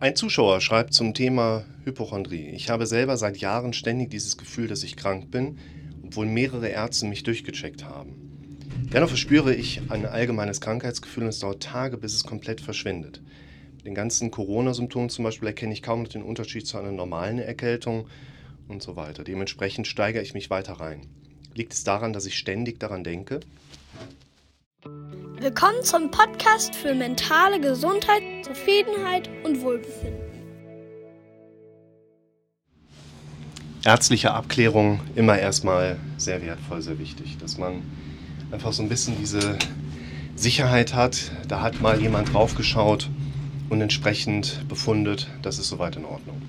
Ein Zuschauer schreibt zum Thema Hypochondrie. Ich habe selber seit Jahren ständig dieses Gefühl, dass ich krank bin, obwohl mehrere Ärzte mich durchgecheckt haben. Dennoch verspüre ich ein allgemeines Krankheitsgefühl und es dauert Tage, bis es komplett verschwindet. Mit den ganzen Corona-Symptomen zum Beispiel erkenne ich kaum noch den Unterschied zu einer normalen Erkältung und so weiter. Dementsprechend steigere ich mich weiter rein. Liegt es daran, dass ich ständig daran denke? Willkommen zum Podcast für mentale Gesundheit, Zufriedenheit und Wohlbefinden. Ärztliche Abklärung immer erstmal sehr wertvoll, sehr wichtig, dass man einfach so ein bisschen diese Sicherheit hat, da hat mal jemand draufgeschaut und entsprechend befundet, das ist soweit in Ordnung.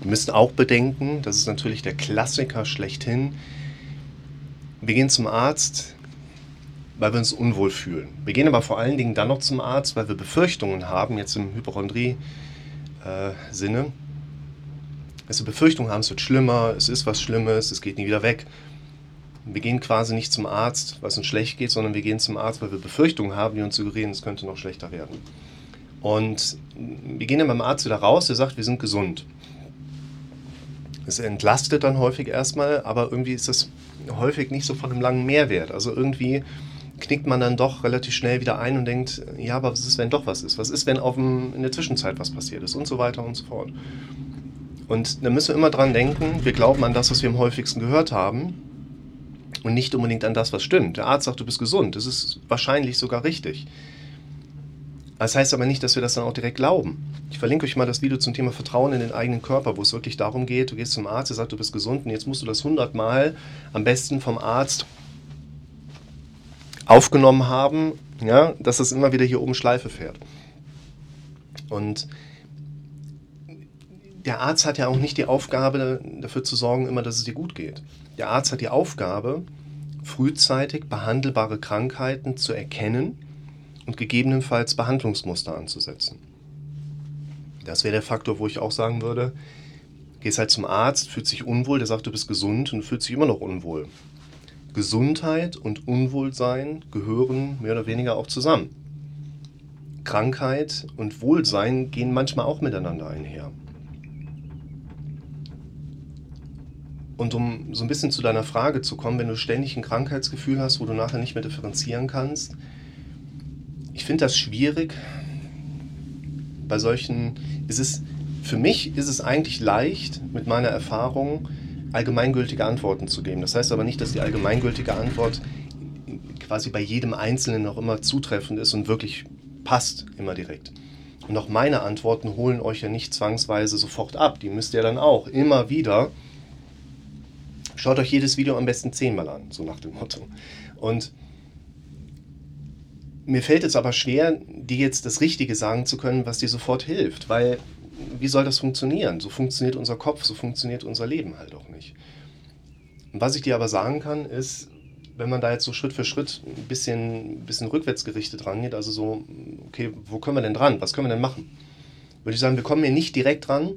Wir müssen auch bedenken, das ist natürlich der Klassiker schlechthin. Wir gehen zum Arzt, weil wir uns unwohl fühlen. Wir gehen aber vor allen Dingen dann noch zum Arzt, weil wir Befürchtungen haben, jetzt im Hypochondrie-Sinne, äh, dass wir Befürchtungen haben, es wird schlimmer, es ist was Schlimmes, es geht nie wieder weg. Wir gehen quasi nicht zum Arzt, weil es uns schlecht geht, sondern wir gehen zum Arzt, weil wir Befürchtungen haben, die uns suggerieren, es könnte noch schlechter werden. Und wir gehen dann beim Arzt wieder raus, der sagt, wir sind gesund. Es entlastet dann häufig erstmal, aber irgendwie ist das häufig nicht so von einem langen Mehrwert. Also irgendwie knickt man dann doch relativ schnell wieder ein und denkt, ja, aber was ist, wenn doch was ist? Was ist, wenn auf dem, in der Zwischenzeit was passiert ist? Und so weiter und so fort. Und da müssen wir immer dran denken, wir glauben an das, was wir am häufigsten gehört haben und nicht unbedingt an das, was stimmt. Der Arzt sagt, du bist gesund. Das ist wahrscheinlich sogar richtig. Das heißt aber nicht, dass wir das dann auch direkt glauben. Ich verlinke euch mal das Video zum Thema Vertrauen in den eigenen Körper, wo es wirklich darum geht, du gehst zum Arzt, der sagt, du bist gesund und jetzt musst du das hundertmal am besten vom Arzt aufgenommen haben, ja, dass es immer wieder hier oben Schleife fährt. Und der Arzt hat ja auch nicht die Aufgabe, dafür zu sorgen, immer, dass es dir gut geht. Der Arzt hat die Aufgabe, frühzeitig behandelbare Krankheiten zu erkennen und gegebenenfalls Behandlungsmuster anzusetzen. Das wäre der Faktor, wo ich auch sagen würde, gehst halt zum Arzt, fühlt sich unwohl, der sagt, du bist gesund und fühlt sich immer noch unwohl. Gesundheit und Unwohlsein gehören mehr oder weniger auch zusammen. Krankheit und Wohlsein gehen manchmal auch miteinander einher. Und um so ein bisschen zu deiner Frage zu kommen, wenn du ständig ein Krankheitsgefühl hast, wo du nachher nicht mehr differenzieren kannst, ich finde das schwierig. Bei solchen ist es, für mich ist es eigentlich leicht, mit meiner Erfahrung allgemeingültige Antworten zu geben. Das heißt aber nicht, dass die allgemeingültige Antwort quasi bei jedem Einzelnen auch immer zutreffend ist und wirklich passt immer direkt. Und auch meine Antworten holen euch ja nicht zwangsweise sofort ab. Die müsst ihr dann auch immer wieder. Schaut euch jedes Video am besten zehnmal an, so nach dem Motto. Und mir fällt es aber schwer, dir jetzt das Richtige sagen zu können, was dir sofort hilft, weil wie soll das funktionieren? So funktioniert unser Kopf, so funktioniert unser Leben halt auch nicht. Und was ich dir aber sagen kann, ist, wenn man da jetzt so Schritt für Schritt ein bisschen, bisschen rückwärts rangeht, also so, okay, wo können wir denn dran? Was können wir denn machen? Würde ich sagen, wir kommen hier nicht direkt dran,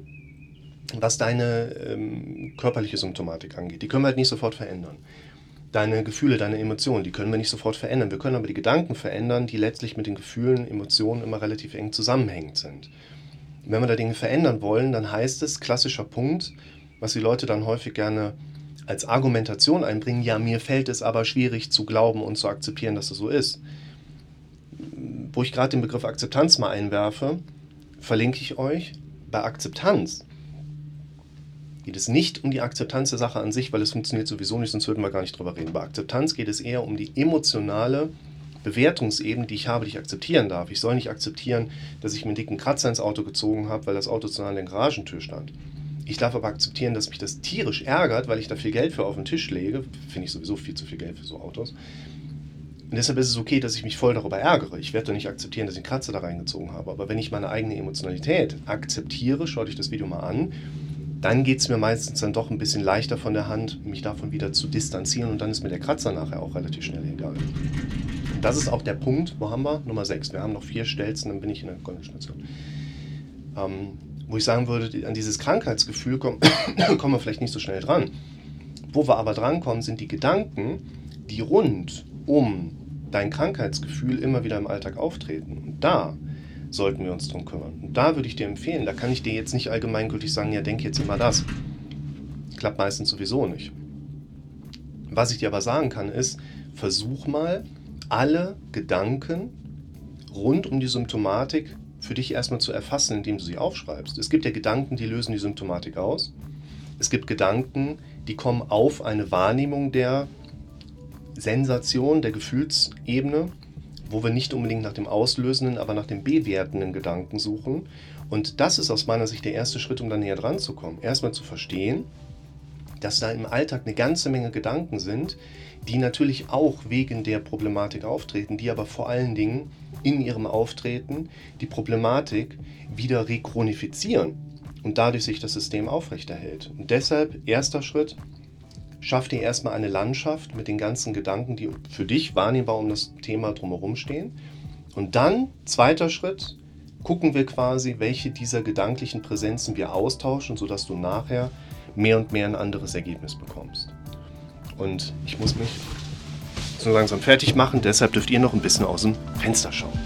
was deine ähm, körperliche Symptomatik angeht. Die können wir halt nicht sofort verändern. Deine Gefühle, deine Emotionen, die können wir nicht sofort verändern. Wir können aber die Gedanken verändern, die letztlich mit den Gefühlen, Emotionen immer relativ eng zusammenhängend sind. Wenn wir da Dinge verändern wollen, dann heißt es, klassischer Punkt, was die Leute dann häufig gerne als Argumentation einbringen, ja, mir fällt es aber schwierig zu glauben und zu akzeptieren, dass es so ist. Wo ich gerade den Begriff Akzeptanz mal einwerfe, verlinke ich euch, bei Akzeptanz geht es nicht um die Akzeptanz der Sache an sich, weil es funktioniert sowieso nicht, sonst würden wir gar nicht drüber reden. Bei Akzeptanz geht es eher um die emotionale Bewertungsebene, die ich habe, die ich akzeptieren darf. Ich soll nicht akzeptieren, dass ich mir einen dicken Kratzer ins Auto gezogen habe, weil das Auto zu nah an der Garagentür stand. Ich darf aber akzeptieren, dass mich das tierisch ärgert, weil ich da viel Geld für auf den Tisch lege. Finde ich sowieso viel zu viel Geld für so Autos. Und deshalb ist es okay, dass ich mich voll darüber ärgere. Ich werde doch nicht akzeptieren, dass ich einen Kratzer da reingezogen habe. Aber wenn ich meine eigene Emotionalität akzeptiere, schaut euch das Video mal an, dann geht es mir meistens dann doch ein bisschen leichter von der Hand, mich davon wieder zu distanzieren und dann ist mir der Kratzer nachher auch relativ schnell egal. Das ist auch der Punkt, wo haben wir? Nummer 6. Wir haben noch vier Stelzen, dann bin ich in der Goldenstation. Ähm, wo ich sagen würde, an dieses Krankheitsgefühl kommen, kommen wir vielleicht nicht so schnell dran. Wo wir aber drankommen, sind die Gedanken, die rund um dein Krankheitsgefühl immer wieder im Alltag auftreten. Und da sollten wir uns drum kümmern. Und da würde ich dir empfehlen, da kann ich dir jetzt nicht allgemeingültig sagen, ja, denk jetzt immer das. Klappt meistens sowieso nicht. Was ich dir aber sagen kann, ist, versuch mal, alle Gedanken rund um die Symptomatik für dich erstmal zu erfassen, indem du sie aufschreibst. Es gibt ja Gedanken, die lösen die Symptomatik aus. Es gibt Gedanken, die kommen auf eine Wahrnehmung der Sensation, der Gefühlsebene, wo wir nicht unbedingt nach dem auslösenden, aber nach dem bewertenden Gedanken suchen. Und das ist aus meiner Sicht der erste Schritt, um da näher dran zu kommen. Erstmal zu verstehen, dass da im Alltag eine ganze Menge Gedanken sind, die natürlich auch wegen der Problematik auftreten, die aber vor allen Dingen in ihrem Auftreten die Problematik wieder rekronifizieren und dadurch sich das System aufrechterhält. Und deshalb, erster Schritt, schaff dir erstmal eine Landschaft mit den ganzen Gedanken, die für dich wahrnehmbar um das Thema drumherum stehen. Und dann, zweiter Schritt, gucken wir quasi, welche dieser gedanklichen Präsenzen wir austauschen, sodass du nachher mehr und mehr ein anderes Ergebnis bekommst. Und ich muss mich so langsam fertig machen, deshalb dürft ihr noch ein bisschen aus dem Fenster schauen.